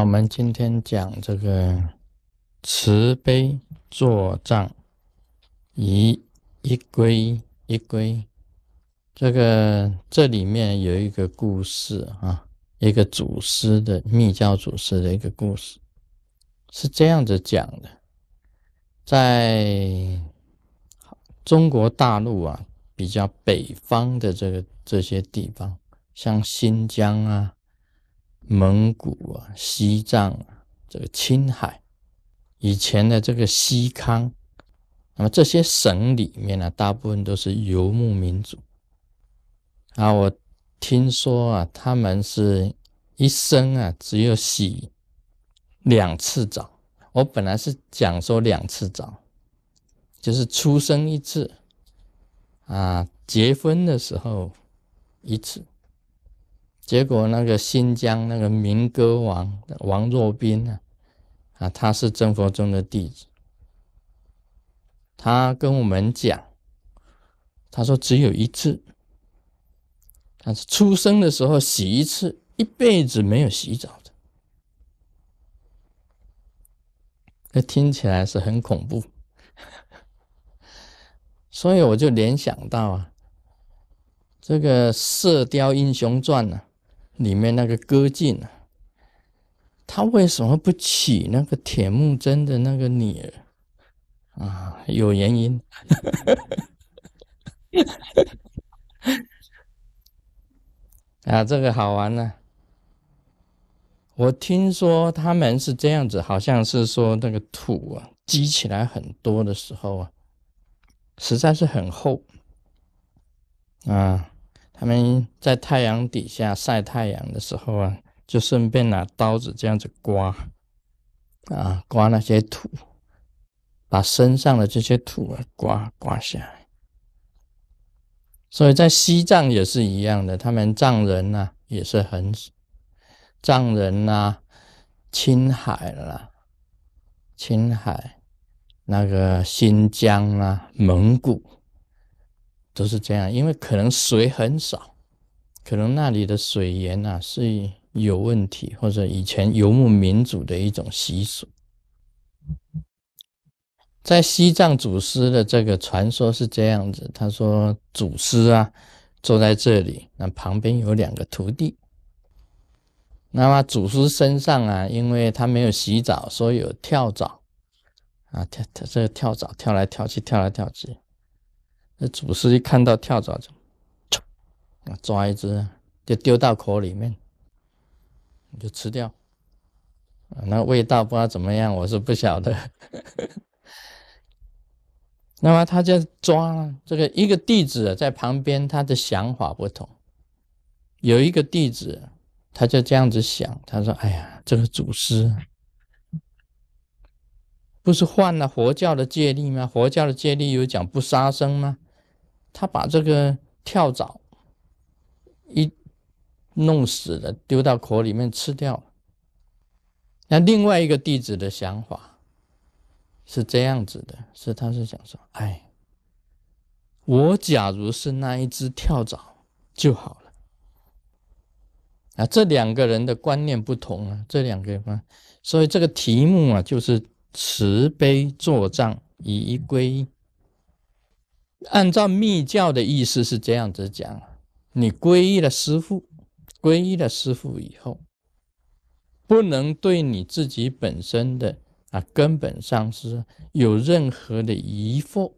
我们今天讲这个慈悲作障，一一归一归，这个这里面有一个故事啊，一个祖师的密教祖师的一个故事，是这样子讲的，在中国大陆啊，比较北方的这个这些地方，像新疆啊。蒙古啊，西藏啊，这个青海，以前的这个西康，那么这些省里面呢，大部分都是游牧民族啊。我听说啊，他们是一生啊，只有洗两次澡。我本来是讲说两次澡，就是出生一次啊，结婚的时候一次。结果那个新疆那个民歌王王若宾啊，啊，他是真佛宗的弟子，他跟我们讲，他说只有一次，他是出生的时候洗一次，一辈子没有洗澡的，那听起来是很恐怖，所以我就联想到啊，这个《射雕英雄传》呢。里面那个歌妓呢？他为什么不娶那个铁木真的那个女儿啊？有原因。啊，这个好玩呢。我听说他们是这样子，好像是说那个土啊积起来很多的时候啊，实在是很厚啊。他们在太阳底下晒太阳的时候啊，就顺便拿刀子这样子刮，啊，刮那些土，把身上的这些土啊刮刮下来。所以在西藏也是一样的，他们藏人呐也是很藏人呐，青海啦，青海那个新疆啊，蒙古。都是这样，因为可能水很少，可能那里的水源啊是有问题，或者以前游牧民族的一种习俗。在西藏祖师的这个传说是这样子，他说祖师啊坐在这里，那旁边有两个徒弟，那么祖师身上啊，因为他没有洗澡，所以有跳蚤啊，跳跳这个跳蚤跳来跳去，跳来跳去。那祖师一看到跳蚤，就抓一只，就丢到口里面，就吃掉。那味道不知道怎么样，我是不晓得。那么他就抓了这个一个弟子在旁边，他的想法不同。有一个弟子，他就这样子想，他说：“哎呀，这个祖师不是犯了佛教的戒律吗？佛教的戒律有讲不杀生吗？”他把这个跳蚤一弄死了，丢到口里面吃掉了。那另外一个弟子的想法是这样子的：是他是想说，哎，我假如是那一只跳蚤就好了。啊，这两个人的观念不同啊，这两个人，所以这个题目啊，就是慈悲作障，以一归一。按照密教的意思是这样子讲：你皈依了师父，皈依了师父以后，不能对你自己本身的啊根本上是有任何的疑惑。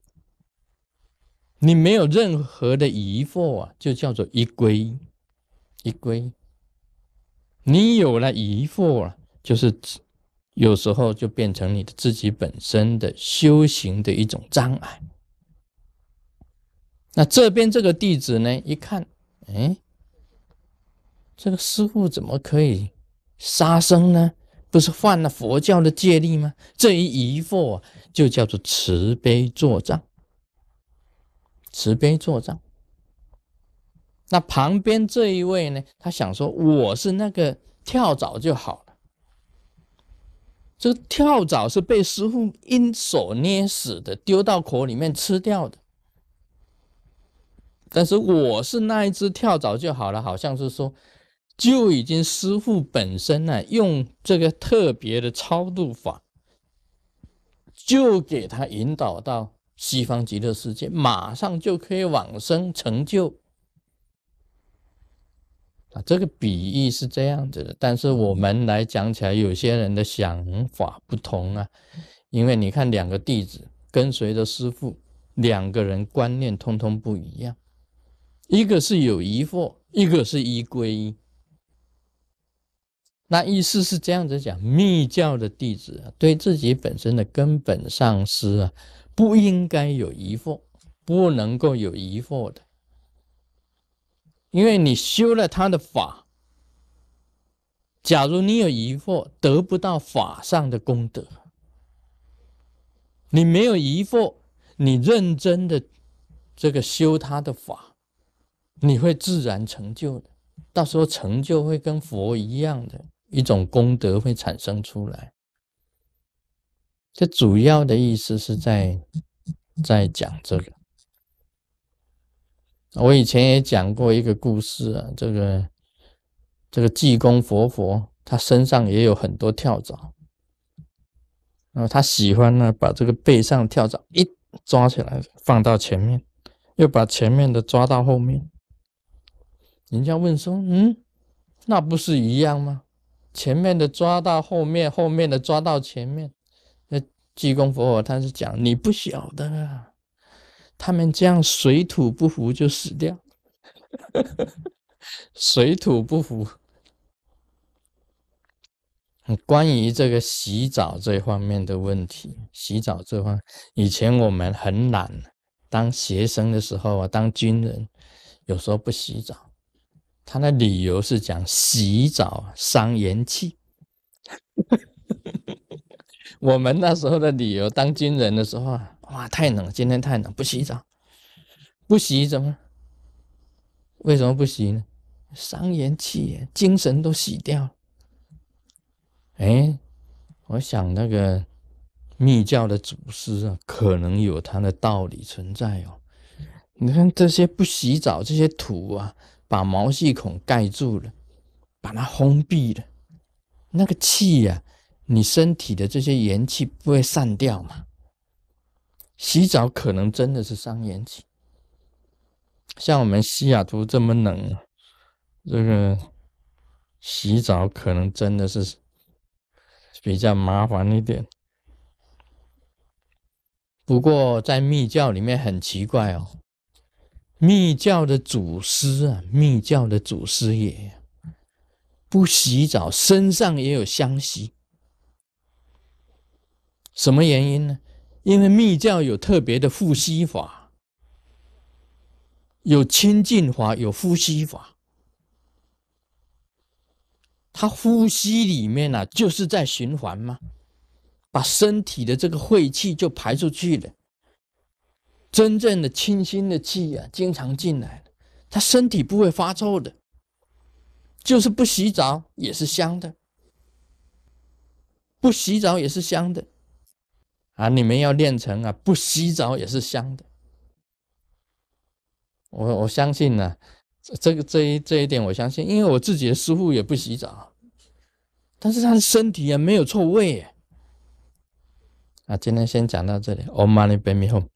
你没有任何的疑惑啊，就叫做一皈，一皈。你有了疑惑啊，就是有时候就变成你的自己本身的修行的一种障碍。那这边这个弟子呢？一看，哎，这个师傅怎么可以杀生呢？不是犯了佛教的戒律吗？这一疑惑就叫做慈悲作障，慈悲作障。那旁边这一位呢？他想说，我是那个跳蚤就好了。这个跳蚤是被师傅一手捏死的，丢到口里面吃掉的。但是我是那一只跳蚤就好了，好像是说就已经师傅本身呢，用这个特别的超度法，就给他引导到西方极乐世界，马上就可以往生成就。啊，这个比喻是这样子的，但是我们来讲起来，有些人的想法不同啊。因为你看，两个弟子跟随着师傅，两个人观念通通不一样，一个是有疑惑，一个是依归一。那意思是这样子讲：密教的弟子啊，对自己本身的根本上师啊，不应该有疑惑，不能够有疑惑的。因为你修了他的法，假如你有疑惑，得不到法上的功德；你没有疑惑，你认真的这个修他的法，你会自然成就的。到时候成就会跟佛一样的一种功德会产生出来。这主要的意思是在在讲这个。我以前也讲过一个故事啊，这个这个济公活佛，他身上也有很多跳蚤，然后他喜欢呢，把这个背上跳蚤一抓起来放到前面，又把前面的抓到后面。人家问说：“嗯，那不是一样吗？前面的抓到后面，后面的抓到前面。”那济公佛他是讲你不晓得。啊。他们这样水土不服就死掉，水土不服。关于这个洗澡这方面的问题，洗澡这方，以前我们很懒，当学生的时候啊，当军人，有时候不洗澡，他的理由是讲洗澡伤元气。我们那时候的理由，当军人的时候啊。哇，太冷！今天太冷，不洗澡，不洗怎么？为什么不洗呢？伤元气，精神都洗掉。哎，我想那个密教的祖师啊，可能有他的道理存在哦。你看这些不洗澡，这些土啊，把毛细孔盖住了，把它封闭了，那个气呀，你身体的这些元气不会散掉嘛？洗澡可能真的是伤元气，像我们西雅图这么冷，这个洗澡可能真的是比较麻烦一点。不过在密教里面很奇怪哦，密教的祖师啊，密教的祖师爷不洗澡，身上也有香息，什么原因呢？因为密教有特别的呼吸法，有清净法，有呼吸法。他呼吸里面呢，就是在循环嘛，把身体的这个晦气就排出去了。真正的清新的气啊，经常进来了，他身体不会发臭的，就是不洗澡也是香的，不洗澡也是香的。啊！你们要练成啊，不洗澡也是香的。我我相信呢，这个这一这一点我相信，因为我自己的师傅也不洗澡，但是他的身体也没有臭味。啊，今天先讲到这里，Om Mani Padme Hum。